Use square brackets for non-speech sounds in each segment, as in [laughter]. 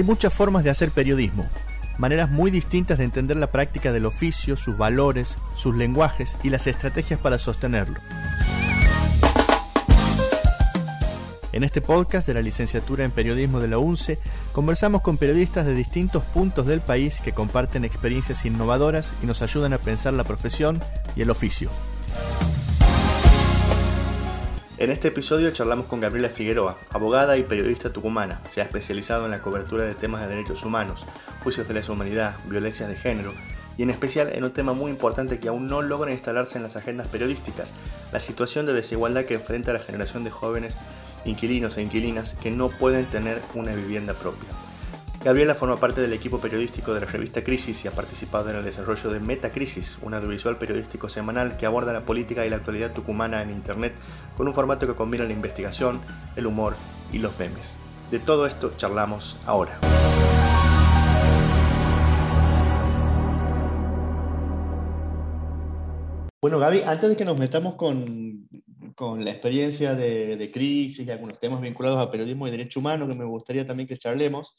Hay muchas formas de hacer periodismo, maneras muy distintas de entender la práctica del oficio, sus valores, sus lenguajes y las estrategias para sostenerlo. En este podcast de la licenciatura en periodismo de la UNCE conversamos con periodistas de distintos puntos del país que comparten experiencias innovadoras y nos ayudan a pensar la profesión y el oficio. En este episodio charlamos con Gabriela Figueroa, abogada y periodista tucumana. Se ha especializado en la cobertura de temas de derechos humanos, juicios de lesa humanidad, violencias de género y en especial en un tema muy importante que aún no logra instalarse en las agendas periodísticas, la situación de desigualdad que enfrenta la generación de jóvenes inquilinos e inquilinas que no pueden tener una vivienda propia. Gabriela forma parte del equipo periodístico de la revista Crisis y ha participado en el desarrollo de Metacrisis, un audiovisual periodístico semanal que aborda la política y la actualidad tucumana en Internet con un formato que combina la investigación, el humor y los memes. De todo esto charlamos ahora. Bueno, Gaby, antes de que nos metamos con, con la experiencia de, crisis y algunos temas vinculados a periodismo y derecho humano que me gustaría también que charlemos,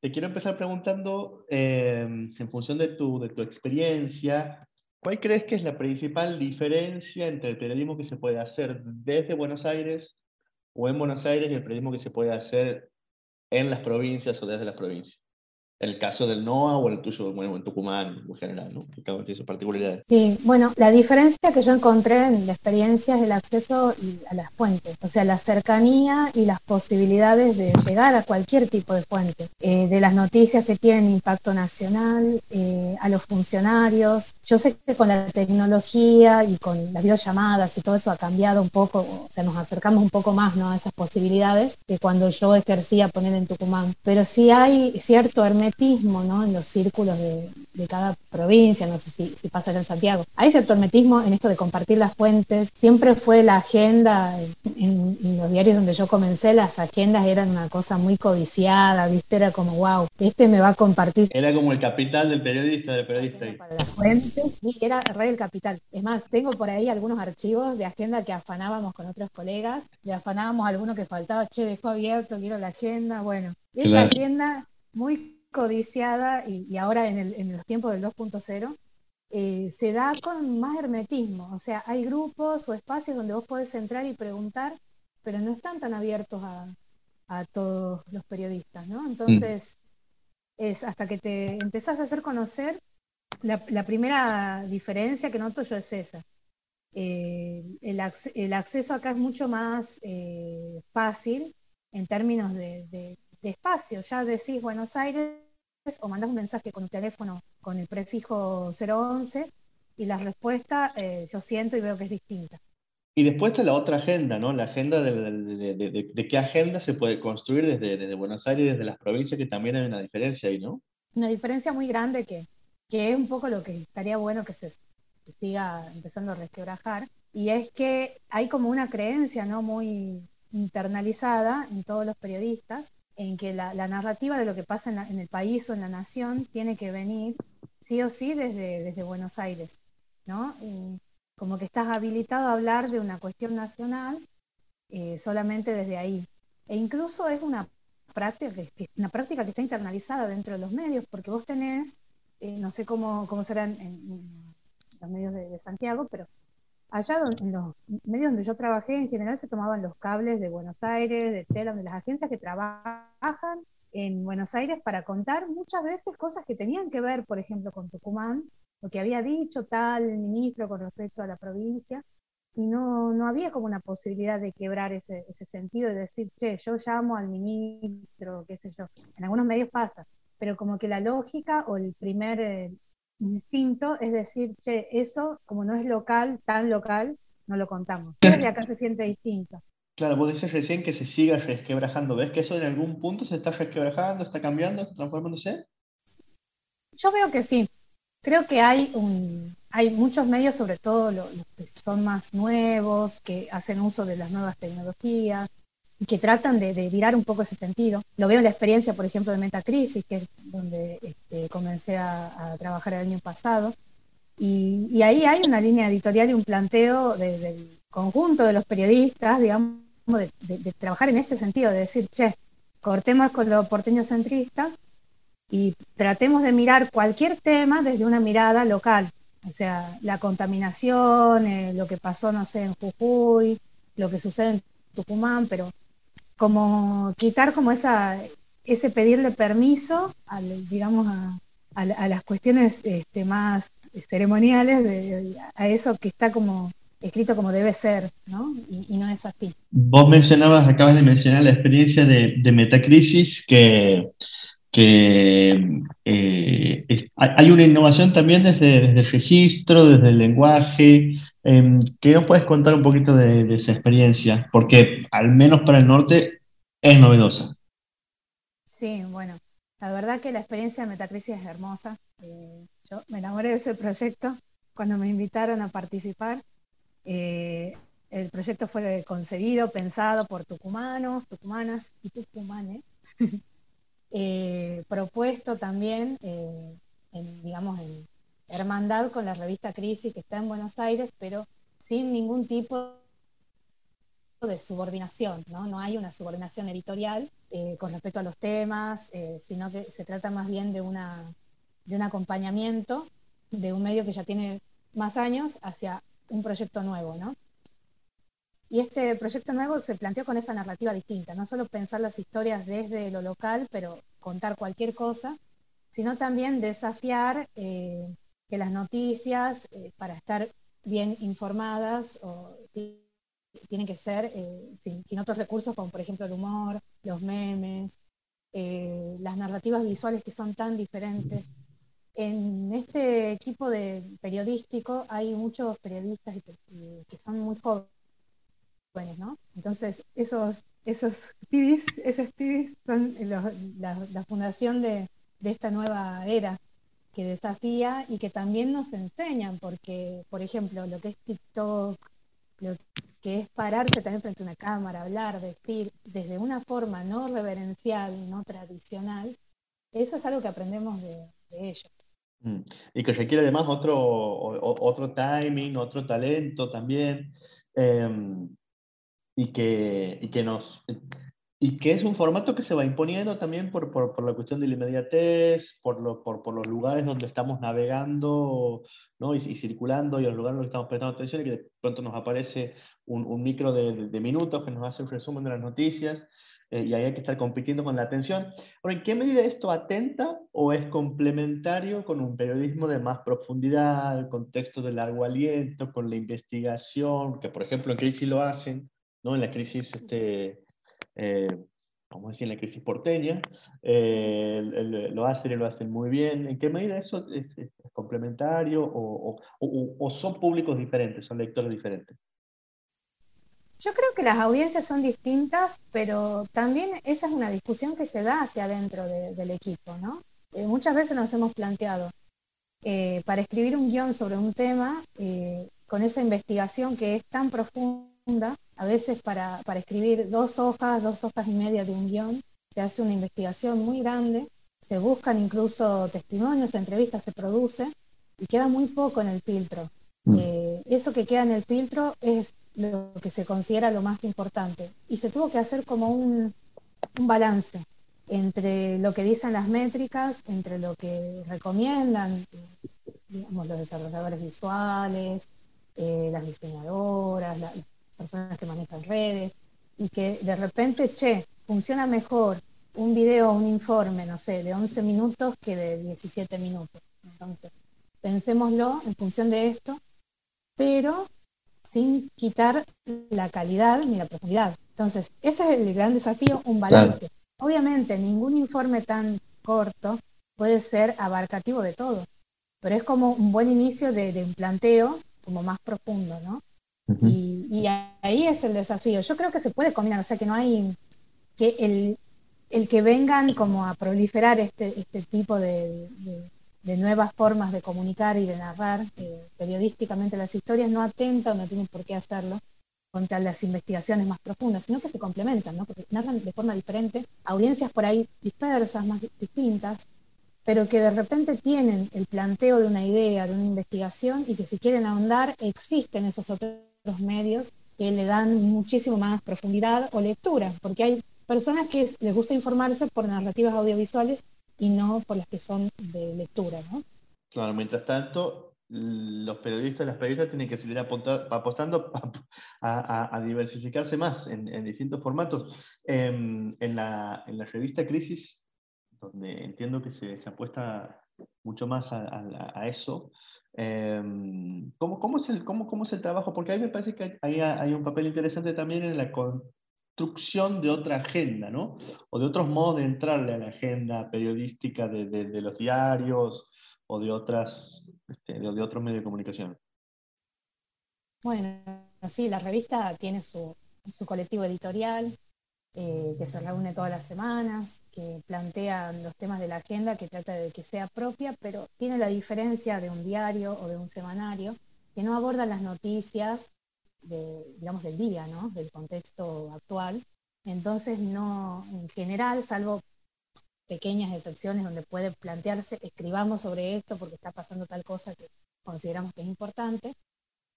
te quiero empezar preguntando, eh, en función de tu, de tu experiencia, ¿cuál crees que es la principal diferencia entre el periodismo que se puede hacer desde Buenos Aires o en Buenos Aires y el periodismo que se puede hacer en las provincias o desde las provincias? El caso del NOA o el tuyo, bueno, en Tucumán en general, ¿no? Que cada uno tiene sus particularidades. Sí, bueno, la diferencia que yo encontré en la experiencia es el acceso a las fuentes, o sea, la cercanía y las posibilidades de llegar a cualquier tipo de fuente, eh, de las noticias que tienen impacto nacional, eh, a los funcionarios. Yo sé que con la tecnología y con las videollamadas y todo eso ha cambiado un poco, o sea, nos acercamos un poco más ¿no? a esas posibilidades que cuando yo ejercía poner en Tucumán. Pero sí hay cierto hermetismo ¿no? en los círculos de, cada provincia, no sé si, si pasa allá en Santiago. Hay cierto hermetismo en esto de compartir las fuentes. Siempre fue la agenda, en, los diarios donde yo comencé, las agendas eran una cosa muy codiciada, ¿viste? Era como, wow, este me va a compartir. Era como el capital del periodista, del periodista. Para las fuentes, y era el rey del capital. Es más, tengo por ahí algunos archivos de agenda que afanábamos con otros colegas, le afanábamos alguno que faltaba, che, dejó abierto, quiero la agenda, bueno. Esa agenda muy codiciada y, ahora en, los tiempos del 2.0, eh, se da con más hermetismo. O sea, hay grupos o espacios donde vos podés entrar y preguntar, pero no están tan abiertos a, todos los periodistas, ¿no? Entonces, es hasta que te empezás a hacer conocer, la, primera diferencia que noto yo es esa. Eh, el, acceso acá es mucho más eh, fácil en términos de, de, de, espacio. Ya decís Buenos Aires o mandas un mensaje con un teléfono con el prefijo 011 y la respuesta eh, yo siento y veo que es distinta. Y después está la otra agenda, ¿no? La agenda de, qué agenda se puede construir desde, desde, Buenos Aires, desde las provincias, que también hay una diferencia ahí, ¿no? Una diferencia muy grande que, que es un poco lo que estaría bueno que se siga empezando a resquebrajar, y es que hay como una creencia, ¿no? Muy internalizada en todos los periodistas, en que la, narrativa de lo que pasa en, el país o en la nación tiene que venir sí o sí desde, desde Buenos Aires, ¿no? como que estás habilitado a hablar de una cuestión nacional eh, solamente desde ahí. E incluso es una práctica que, una práctica que está internalizada dentro de los medios, porque vos tenés, eh, no sé cómo, cómo serán en, los medios de Santiago, pero allá en los medios donde yo trabajé, en general se tomaban los cables de Buenos Aires, de Tela, de las agencias que trabajan en Buenos Aires para contar muchas veces cosas que tenían que ver, por ejemplo, con Tucumán, lo que había dicho tal ministro con respecto a la provincia, y no, no había como una posibilidad de quebrar ese, ese sentido de decir, che, yo llamo al ministro, qué sé yo. En algunos medios pasa, pero como que la lógica o el primer eh, instinto es decir, che, eso como no es local, tan local, no lo contamos. Y acá se siente distinto. Claro, vos dices recién que se siga resquebrajando. ¿Ves que eso en algún punto se está resquebrajando, está cambiando, está transformándose? Yo veo que sí. Creo que hay, un, hay muchos medios, sobre todo los que son más nuevos, que hacen uso de las nuevas tecnologías, que tratan de, virar un poco ese sentido. Lo veo en la experiencia, por ejemplo, de Metacrisis, que es donde este, comencé a, trabajar el año pasado. Y, ahí hay una línea editorial y un planteo del conjunto de los periodistas, digamos, de, trabajar en este sentido, de decir, che, cortemos con lo porteño centrista y tratemos de mirar cualquier tema desde una mirada local. O sea, la contaminación, eh, lo que pasó, no sé, en Jujuy, lo que sucede en Tucumán, pero como quitar como esa, ese pedirle permiso, al, digamos, a, a, las cuestiones este, más ceremoniales, a eso que está como escrito como debe ser, ¿no? Y, no es así. Vos mencionabas, acabas de mencionar la experiencia de, de Metacrisis, que, que eh, hay una innovación también desde, desde, el registro, desde el lenguaje. Eh, ¿Qué nos puedes contar un poquito de, esa experiencia? Porque al menos para el norte es novedosa. Sí, bueno, la verdad que la experiencia de Metacrisis es hermosa. Eh, yo me enamoré de ese proyecto cuando me invitaron a participar. Eh, el proyecto fue concebido, pensado por tucumanos, tucumanas y tucumanes, [laughs] eh, propuesto también, en, digamos, en hermandad con la revista Crisis que está en Buenos Aires, pero sin ningún tipo de subordinación, ¿no? No hay una subordinación editorial con respecto a los temas, sino que se trata más bien de, una, de un acompañamiento de un medio que ya tiene más años hacia un proyecto nuevo, ¿no? Y este proyecto nuevo se planteó con esa narrativa distinta, no solo pensar las historias desde lo local, pero contar cualquier cosa, sino también desafiar eh, que las noticias, eh, para estar bien informadas, tienen que ser eh, sin, otros recursos como por ejemplo el humor, los memes, las narrativas visuales que son tan diferentes en este equipo de periodístico hay muchos periodistas que, son muy jóvenes, ¿no? Entonces, esos, esos pibis, esos son la, fundación de, esta nueva era que desafía y que también nos enseñan, porque, por ejemplo, lo que es TikTok, lo que es pararse también frente a una cámara, hablar, vestir, desde una forma no reverencial, no tradicional, eso es algo que aprendemos de ellos. Mm. Y que requiere además otro, otro timing, otro talento también, em, y, que, y, que nos, y que es un formato que se va imponiendo también por, por, por la cuestión de la inmediatez, por, lo, por, por, los lugares donde estamos navegando ¿no? y, circulando y los lugares donde estamos prestando atención y que de pronto nos aparece un, un micro de, de, minutos que nos hace un resumen de las noticias eh, y ahí hay que estar compitiendo con la atención. Ahora, ¿en qué medida esto atenta o es complementario con un periodismo de más profundidad, contexto de largo aliento, con la investigación, que por ejemplo en crisis lo hacen, ¿no? En la crisis, este, eh, vamos a decir, en la crisis porteña, eh, lo hacen y lo hacen muy bien. ¿En qué medida eso es, complementario o, son públicos diferentes, son lectores diferentes? Yo creo que las audiencias son distintas, pero también esa es una discusión que se da hacia adentro del equipo, ¿no? Eh, muchas veces nos hemos planteado, eh, para escribir un guion sobre un tema, con esa investigación que es tan profunda, a veces para, para escribir dos hojas, dos hojas y media de un guion, se hace una investigación muy grande, se buscan incluso testimonios, entrevistas se produce, y queda muy poco en el filtro. Mm. eso que queda en el filtro es lo que se considera lo más importante. Y se tuvo que hacer como un, balance entre lo que dicen las métricas, entre lo que recomiendan, digamos, los desarrolladores visuales, eh, las diseñadoras, las personas que manejan redes, y que de repente, che, funciona mejor un video o un informe, no sé, de 11 minutos que de 17 minutos. Entonces, pensémoslo en función de esto, pero sin quitar la calidad ni la profundidad. Entonces, ese es el gran desafío, un balance. Obviamente, ningún informe tan corto puede ser abarcativo de todo, pero es como un buen inicio de, un planteo como más profundo, ¿no? Y, ahí es el desafío. Yo creo que se puede combinar, o sea, que no hay que el, el que vengan como a proliferar este, este tipo de, de nuevas formas de comunicar y de narrar periodísticamente las historias no atenta o no tienen por qué hacerlo contra las investigaciones más profundas, sino que se complementan, ¿no? porque narran de forma diferente, audiencias por ahí dispersas, más distintas, pero que de repente tienen el planteo de una idea, de una investigación, y que si quieren ahondar, existen esos otros medios que le dan muchísimo más profundidad o lectura, porque hay personas que les gusta informarse por narrativas audiovisuales y no por las que son de lectura, ¿no? Claro, mientras tanto, los periodistas, las periodistas tienen que seguir apostando a, diversificarse más en, distintos formatos. Em, en, la, revista Crisis, donde entiendo que se, apuesta mucho más a, eso, em, ¿cómo, es el, cómo, es el trabajo? Porque a mí me parece que hay, hay un papel interesante también en la construcción de otra agenda, ¿no? O de otros modos de entrarle a la agenda periodística de, de los diarios o de otras este, de, otros medios de comunicación. Bueno, sí, la revista tiene su, colectivo editorial eh, que se reúne todas las semanas, que plantea los temas de la agenda, que trata de que sea propia, pero tiene la diferencia de un diario o de un semanario, que no aborda las noticias digamos, del día, ¿no? del contexto actual. Entonces, no, en general, salvo pequeñas excepciones donde puede plantearse, escribamos sobre esto porque está pasando tal cosa que consideramos que es importante,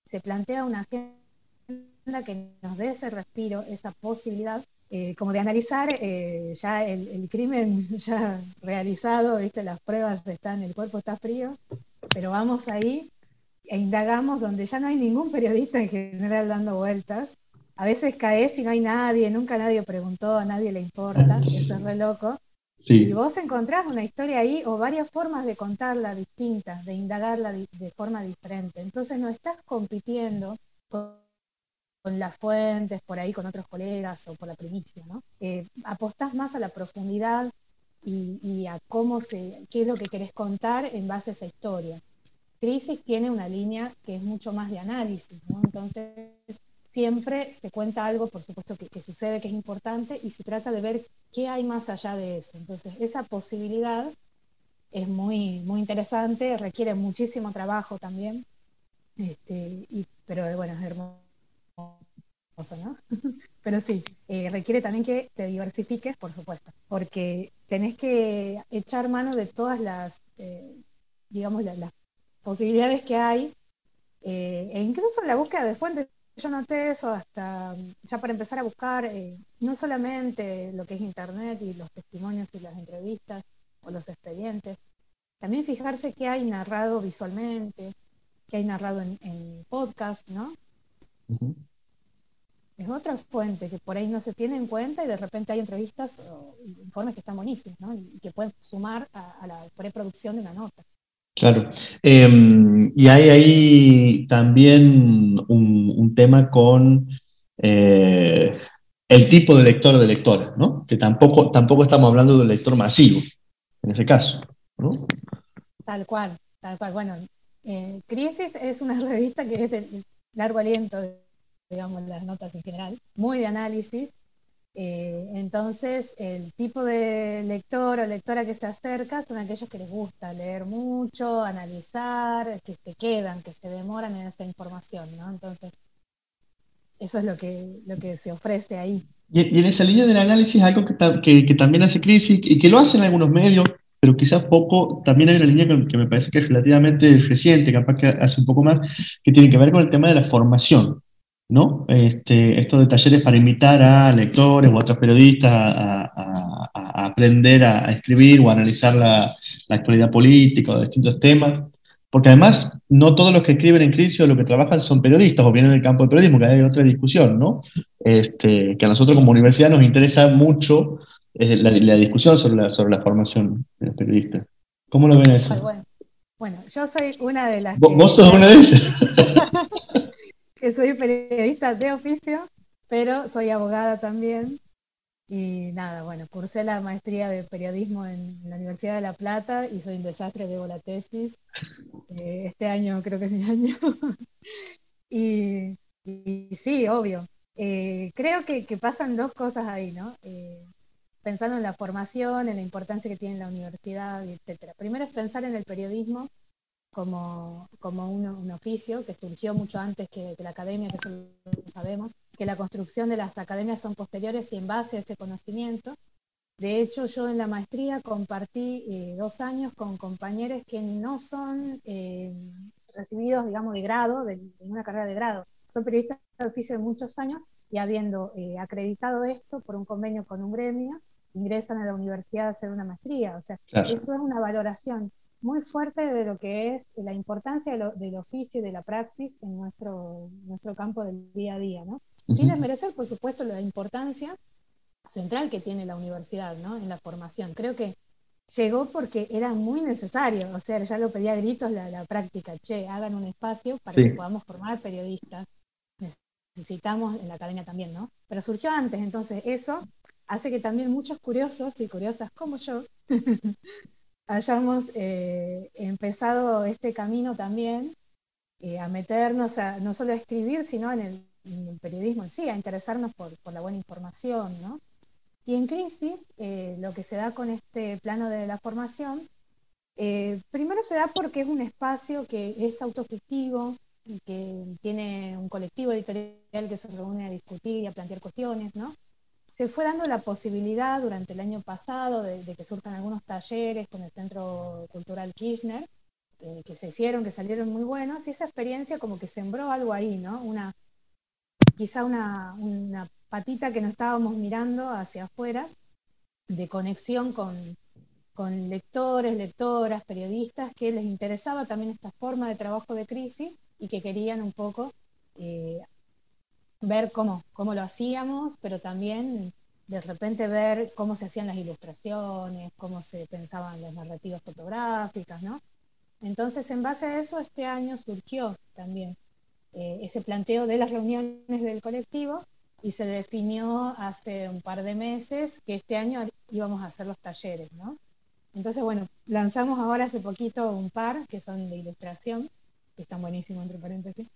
se plantea una agenda que nos dé ese respiro, esa posibilidad, eh, como de analizar eh, ya el, crimen [laughs] ya realizado, ¿viste? las pruebas están, el cuerpo está frío, pero vamos ahí e indagamos donde ya no hay ningún periodista en general dando vueltas. A veces caes y no hay nadie, nunca nadie preguntó, a nadie le importa, eso es re loco. Y vos encontrás una historia ahí o varias formas de contarla distintas, de indagarla de, forma diferente. Entonces no estás compitiendo con, las fuentes, por ahí con otros colegas o por la primicia, ¿no? Eh, apostás más a la profundidad y, a cómo se, qué es lo que querés contar en base a esa historia. Crisis tiene una línea que es mucho más de análisis, ¿no? Entonces siempre se cuenta algo, por supuesto, que, sucede, que es importante, y se trata de ver qué hay más allá de eso. Entonces, esa posibilidad es muy, muy interesante, requiere muchísimo trabajo también, este, y, pero bueno, es hermoso, [laughs] pero sí, eh, requiere también que te diversifiques, por supuesto, porque tenés que echar mano de todas las, eh, digamos, las, posibilidades que hay, eh, e incluso en la búsqueda de fuentes yo noté eso hasta ya para empezar a buscar eh, no solamente lo que es internet y los testimonios y las entrevistas o los expedientes, también fijarse qué hay narrado visualmente, qué hay narrado en, podcast, ¿no? Es otra fuente que por ahí no se tiene en cuenta y de repente hay entrevistas o informes que están buenísimos, ¿no? Y que pueden sumar a la preproducción de una nota. Claro. Em, y hay ahí también un, tema con eh, el tipo de lector o de lectora, ¿no? Que tampoco, tampoco estamos hablando de un lector masivo, en ese caso, ¿no? Tal cual, tal cual. Bueno, eh, Crisis es una [laughs] revista que es de largo aliento, digamos, las notas en general, muy de análisis, eh, entonces, el tipo de lector o lectora que se acerca son aquellos que les gusta leer mucho, analizar, que se quedan, que se demoran en esta información, ¿no? Entonces, eso es lo que, lo que se ofrece ahí. Y, en esa línea del análisis, algo que, que, también hace crisis y que lo hacen algunos medios, pero quizás poco, también hay una línea que, que, me parece que es relativamente reciente, capaz que hace un poco más, que tiene que ver con el tema de la formación. ¿No? Este, estos de talleres para invitar a lectores o a otros periodistas a, aprender a, escribir o a analizar la, actualidad política o distintos temas. Porque además, no todos los que escriben en crisis o los que trabajan son periodistas o vienen del campo del periodismo, que hay otra discusión, ¿no? Este, que a nosotros como universidad nos interesa mucho eh, la, discusión sobre la, sobre la formación de los periodistas. ¿Cómo lo ven eso? Bueno, yo soy una de las. ¿Vos, sos una de ellas? [laughs] soy periodista de oficio, pero soy abogada también. Y nada, bueno, cursé la maestría de periodismo en la Universidad de La Plata y soy un desastre, debo la tesis. Eh, este año creo que es mi [laughs] año. y, sí, obvio. Eh, creo que, pasan dos cosas ahí, ¿no? Eh, pensando en la formación, en la importancia que tiene la universidad, etc. Primero es pensar en el periodismo como, como un, oficio que surgió mucho antes que, la academia, que eso lo sabemos, que la construcción de las academias son posteriores y en base a ese conocimiento. De hecho, yo en la maestría compartí eh, dos años con compañeros que no son eh, recibidos, digamos, de grado, de, una carrera de grado, soy periodista de oficio de muchos años y habiendo eh, acreditado esto por un convenio con un gremio, ingresan a la universidad a hacer una maestría. O sea, eso es una valoración muy fuerte de lo que es la importancia del oficio y de la praxis en nuestro, nuestro campo del día a día, ¿no? Sin desmerecer, por supuesto, la importancia central que tiene la universidad, ¿no? En la formación. Creo que llegó porque era muy necesario, o sea, ya lo pedía a gritos la, práctica, che, hagan un espacio para que podamos formar periodistas. Necesitamos en la academia también, ¿no? Pero surgió antes, entonces eso hace que también muchos curiosos y curiosas como yo [laughs] hayamos eh, empezado este camino también eh, a meternos a, no solo a escribir, sino en el, periodismo en sí, a interesarnos por, por la buena información, ¿no? Y en crisis, eh, lo que se da con este plano de la formación, primero se da porque es un espacio que es autogestivo y que tiene un colectivo editorial que se reúne a discutir y a plantear cuestiones, ¿no? Se fue dando la posibilidad durante el año pasado de, que surjan algunos talleres con el Centro Cultural Kirchner, eh, que se hicieron, que salieron muy buenos, y esa experiencia como que sembró algo ahí, ¿no? Una, quizá una, una patita que no estábamos mirando hacia afuera, de conexión con, lectores, lectoras, periodistas, que les interesaba también esta forma de trabajo de crisis y que querían un poco eh, ver cómo, cómo lo hacíamos, pero también de repente ver cómo se hacían las ilustraciones, cómo se pensaban las narrativas fotográficas, ¿no? Entonces, en base a eso, este año surgió también eh, ese planteo de las reuniones del colectivo y se definió hace un par de meses que este año íbamos a hacer los talleres, ¿no? Entonces, bueno, lanzamos ahora hace poquito un par que son de ilustración, que están buenísimos entre paréntesis.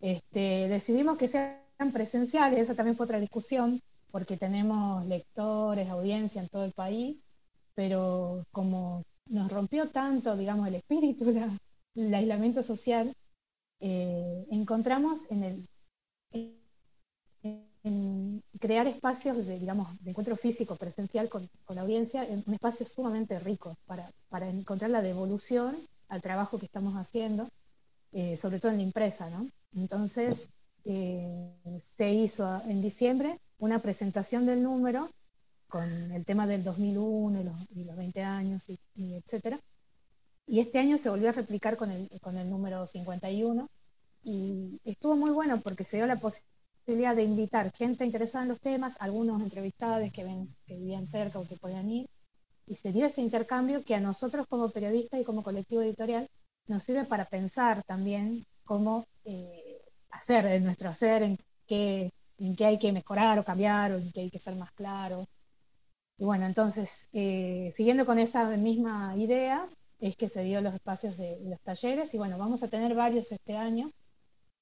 Este, decidimos que sean presenciales, esa también fue otra discusión, porque tenemos lectores, audiencia en todo el país, pero como nos rompió tanto, digamos, el espíritu, [laughs] el aislamiento social, eh, encontramos en el, crear espacios de, digamos, de encuentro físico, presencial con, la audiencia, en un espacio sumamente rico para, para, encontrar la devolución al trabajo que estamos haciendo, eh, sobre todo en la empresa, ¿no? Entonces, eh, se hizo en diciembre una presentación del número con el tema del 2001 y los, y los 20 años, y, y, etcétera. Y este año se volvió a replicar con el, con el número 51 y estuvo muy bueno porque se dio la posibilidad de invitar gente interesada en los temas, algunos entrevistados que, ven, que vivían cerca o que podían ir, y se dio ese intercambio que a nosotros como periodistas y como colectivo editorial nos sirve para pensar también cómo eh, hacer en nuestro hacer, en qué, en qué hay que mejorar o cambiar o en qué hay que ser más claro. Y bueno, entonces, eh, siguiendo con esa misma idea, es que se dio los espacios de los talleres y bueno, vamos a tener varios este año.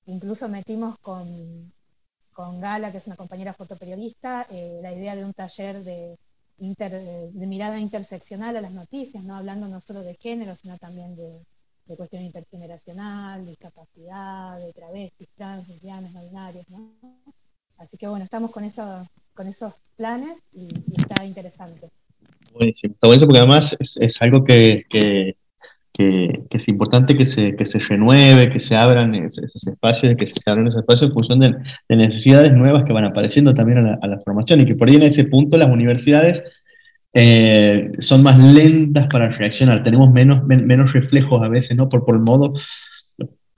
Incluso metimos con con Gala, que es una compañera fotoperiodista, eh, la idea de un taller de, de mirada interseccional a las noticias, no hablando no solo de género, sino también de, de cuestión intergeneracional, discapacidad, de travestis, trans, lesbianas, no binarios, ¿no? Así que bueno, estamos con, eso, con esos planes y, está interesante. Buenísimo, está buenísimo porque además es, es algo que, que, que, es importante que se, que se renueve, que se abran esos, espacios, que se abran esos espacios en función de, necesidades nuevas que van apareciendo también a la, formación y que por ahí en ese punto las universidades eh, son más lentas para reaccionar, tenemos menos, menos reflejos a veces, ¿no? Por, por el modo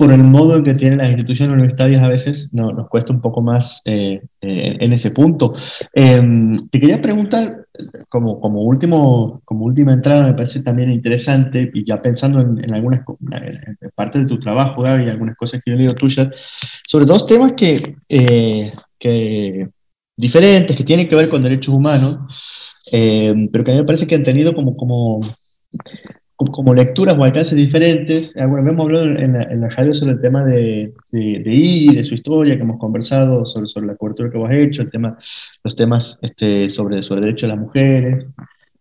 por el modo en que tienen las instituciones universitarias a veces no, nos cuesta un poco más eh, eh, en ese punto. Em, te quería preguntar, como, como, último, como última entrada, me parece también interesante, y ya pensando en, algunas partes de tu trabajo, Gaby, y algunas cosas que yo leído tuyas, sobre dos temas que, eh, que diferentes, que tienen que ver con derechos humanos, em, pero que a mí me parece que han tenido como, como como lecturas o alcances diferentes. Bueno, hemos hablado en la, en radio sobre el tema de, de, I, de su historia, que hemos conversado sobre, sobre la cobertura que vos has hecho, el tema, los temas este, sobre, sobre derechos de las mujeres.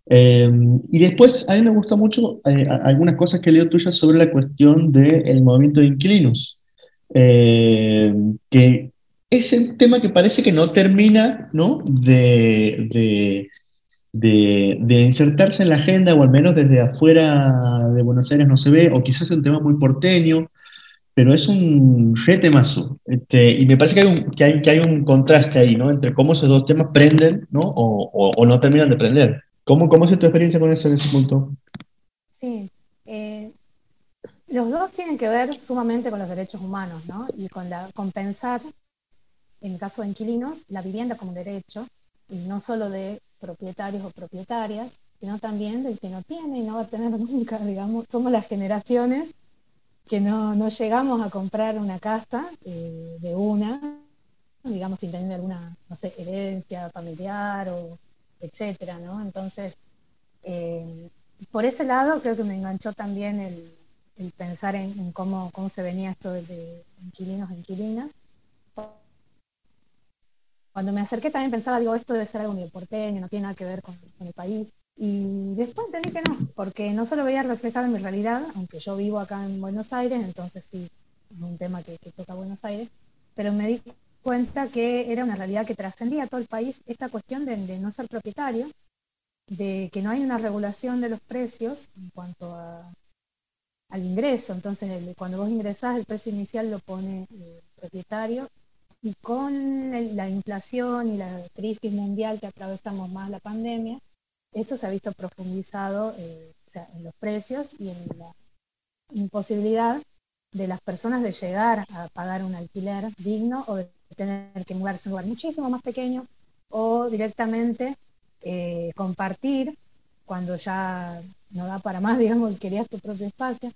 Em, y después, a mí me gusta mucho eh, algunas cosas que leo tuyas sobre la cuestión del movimiento de inquilinos, em, que es un tema que parece que no termina ¿no? de de, insertarse en la agenda, o al menos desde afuera de Buenos Aires no se ve, o quizás es un tema muy porteño, pero es un re temazo. Este, y me parece que hay, un, que, hay, que hay un contraste ahí, ¿no? Entre cómo esos dos temas prenden, ¿no? O, o, no terminan de prender. ¿Cómo, ¿Cómo es tu experiencia con eso en ese punto? Sí. Eh, los dos tienen que ver sumamente con los derechos humanos, ¿no? Y con, la, con pensar, en el caso de inquilinos, la vivienda como derecho, y no solo de propietarios o propietarias, sino también del que no tiene y no va a tener [laughs] nunca, digamos, somos las generaciones que no, no llegamos a comprar una casa eh, de una, digamos, sin tener alguna, no sé, herencia familiar o etcétera, ¿no? Entonces, eh, por ese lado creo que me enganchó también el, pensar en, cómo, cómo se venía esto de, inquilinos e inquilinas. Cuando me acerqué también pensaba, digo, esto debe ser algo muy porteño, no tiene nada que ver con el país. Y después entendí que no, porque no solo veía reflejado en mi realidad, aunque yo vivo acá en Buenos Aires, entonces sí, es un tema que, toca Buenos Aires, pero me di cuenta que era una realidad que trascendía a todo el país esta cuestión de, no ser propietario, de que no hay una regulación de los precios en cuanto al ingreso. Entonces, cuando vos ingresás, el precio inicial lo pone el propietario y con la inflación y la crisis mundial que atravesamos más la pandemia, esto se ha visto profundizado eh, en los precios y en la imposibilidad de las personas de llegar a pagar un alquiler digno o de tener que mudarse a un lugar muchísimo más pequeño o directamente eh, compartir cuando ya no da para más, [laughs] digamos, querías tu propio espacio.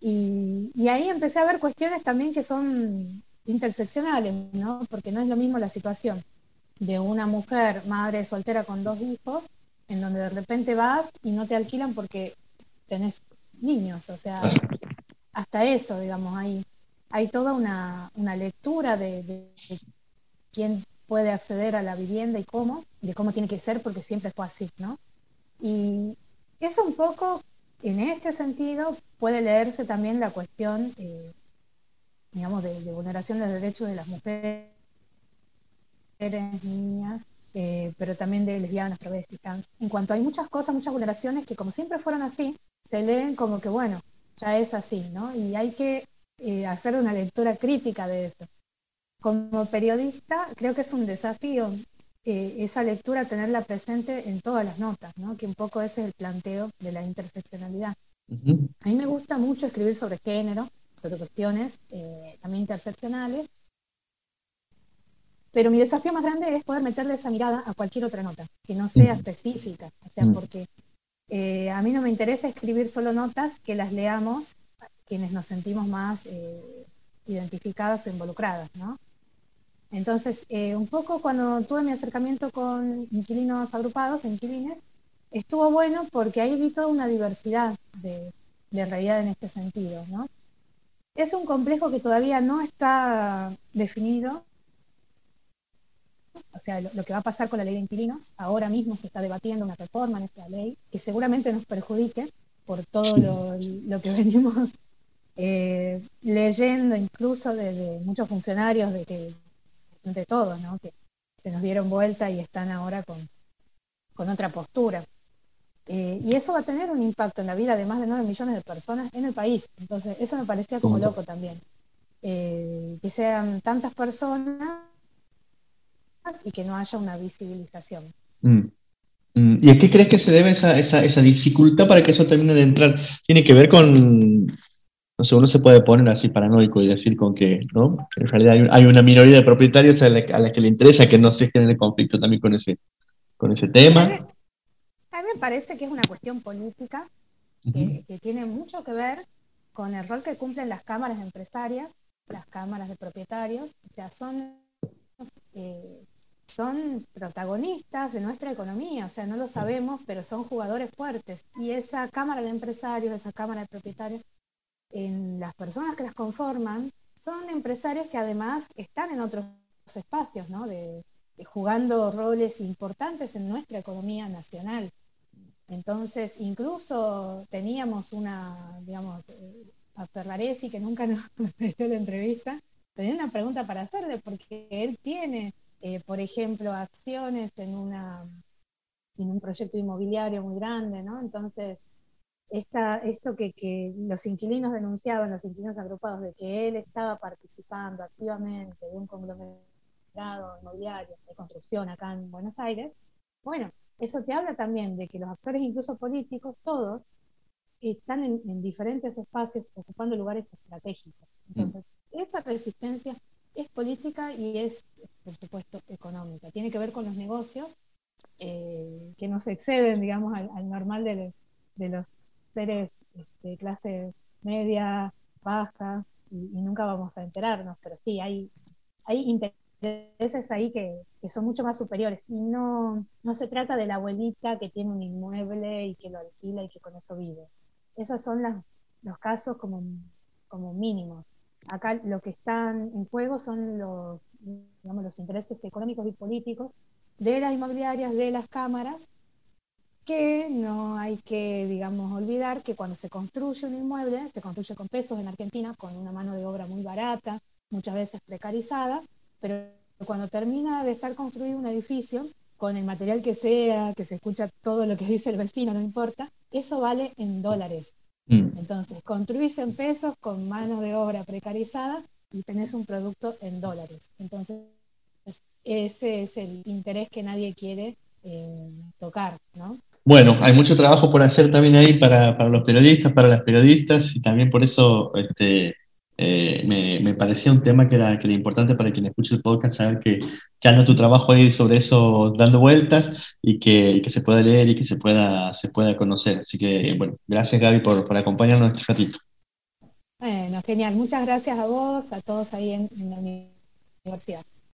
Y, y, ahí empecé a ver cuestiones también que son interseccionales, ¿no? Porque no es lo mismo la situación de una mujer madre soltera con dos hijos en donde de repente vas y no te alquilan porque tenés niños, o sea, hasta eso, digamos, hay, hay toda una, lectura de, quién puede acceder a la vivienda y cómo, de cómo tiene que ser, porque siempre fue así, ¿no? Y eso un poco, en este sentido, puede leerse también la cuestión, eh, digamos, de, de vulneración de derechos de las mujeres, niñas, eh, pero también de lesbianas, travestis, trans. En cuanto hay muchas cosas, muchas vulneraciones que como siempre fueron así, se leen como que, bueno, ya es así, ¿no? Y hay que eh, hacer una lectura crítica de eso. Como periodista, creo que es un desafío eh, esa lectura tenerla presente en todas las notas, ¿no? Que un poco ese es el planteo de la interseccionalidad. A mí me gusta mucho escribir sobre género, sobre cuestiones también interseccionales, pero mi desafío más grande es poder meterle esa mirada a cualquier otra nota, que no sea específica. O sea, porque eh, a mí no me interesa escribir solo notas que las leamos quienes nos sentimos más eh, identificadas o involucradas, ¿no? Entonces, eh, un poco cuando tuve mi acercamiento con inquilinos agrupados, inquilines, estuvo bueno porque ahí vi toda una diversidad de, de realidad en este sentido, ¿no? Es un complejo que todavía no está definido, o sea, lo, que va a pasar con la ley de inquilinos, ahora mismo se está debatiendo una reforma en esta ley que seguramente nos perjudique por todo lo, que [laughs] venimos eh, leyendo, incluso de, muchos funcionarios, de que, de todos, ¿no? que se nos dieron vuelta y están ahora con, con otra postura. Eh, y eso va a tener un impacto en la vida de más de 9 millones de personas en el país. Entonces, eso me parecía como loco también. Eh, que sean tantas personas y que no haya una visibilización. Mm. Mm. ¿Y a qué crees que se debe esa, esa, esa, dificultad para que eso termine de entrar? Tiene que ver con, no sé, uno se puede poner así paranoico y decir con que, ¿no? En realidad hay, una minoría de propietarios a la, que le interesa que no se genere conflicto también con ese, con ese tema. Me parece que es una cuestión política que, que tiene mucho que ver con el rol que cumplen las cámaras empresarias, las cámaras de propietarios, o sea, son eh, son protagonistas de nuestra economía, o sea, no lo sabemos, pero son jugadores fuertes. Y esa Cámara de Empresarios, esa Cámara de Propietarios, en las personas que las conforman, son empresarios que además están en otros espacios, ¿no? De, jugando roles importantes en nuestra economía nacional. Entonces, incluso teníamos una, digamos, a Ferraresi, que nunca [laughs] nos dio la entrevista, tenía una pregunta para hacerle, porque él tiene eh, por ejemplo, acciones en, una, en un proyecto inmobiliario muy grande, ¿no? Entonces, esto que, los inquilinos denunciaban, los inquilinos agrupados, de que él estaba participando activamente de un conglomerado inmobiliario de construcción acá en Buenos Aires, bueno, eso te habla también de que los actores, incluso políticos, todos, están en, diferentes espacios ocupando lugares estratégicos. Mm. Entonces, esa resistencia es política y es, por supuesto, económica. Tiene que ver con los negocios eh, que no se exceden, digamos, al, normal de, los seres de este, clase media, baja, y, nunca vamos a enterarnos, pero sí, hay, hay intereses ahí que, son mucho más superiores. Y no, no se trata de la abuelita que tiene un inmueble y que lo alquila y que con eso vive. Esos son los casos como, como mínimos. Acá lo que están en juego son los, digamos, los intereses económicos y políticos de las inmobiliarias, de las cámaras, que no hay que, digamos, olvidar que cuando se construye un inmueble, se construye con pesos en Argentina, con una mano de obra muy barata, muchas veces precarizada, pero cuando termina de estar construido un edificio, con el material que sea, que se escucha todo lo que [laughs] dice el vecino, no importa, eso vale en dólares. Mm. Entonces, construís en pesos con mano de obra precarizada y tenés un producto en dólares. Entonces, ese es el interés que nadie quiere eh, tocar, ¿no? Bueno, hay mucho trabajo por hacer también ahí para, los periodistas, para las periodistas, y también por eso este, eh, me, parecía un tema que era, que era importante para quien escuche el podcast, saber que, que anda tu trabajo ahí sobre eso dando vueltas y que, se pueda leer y que se pueda, se pueda conocer. Así que, bueno, gracias Gaby por, por acompañarnos este ratito. Bueno, genial. Muchas gracias a vos, a todos ahí en la universidad.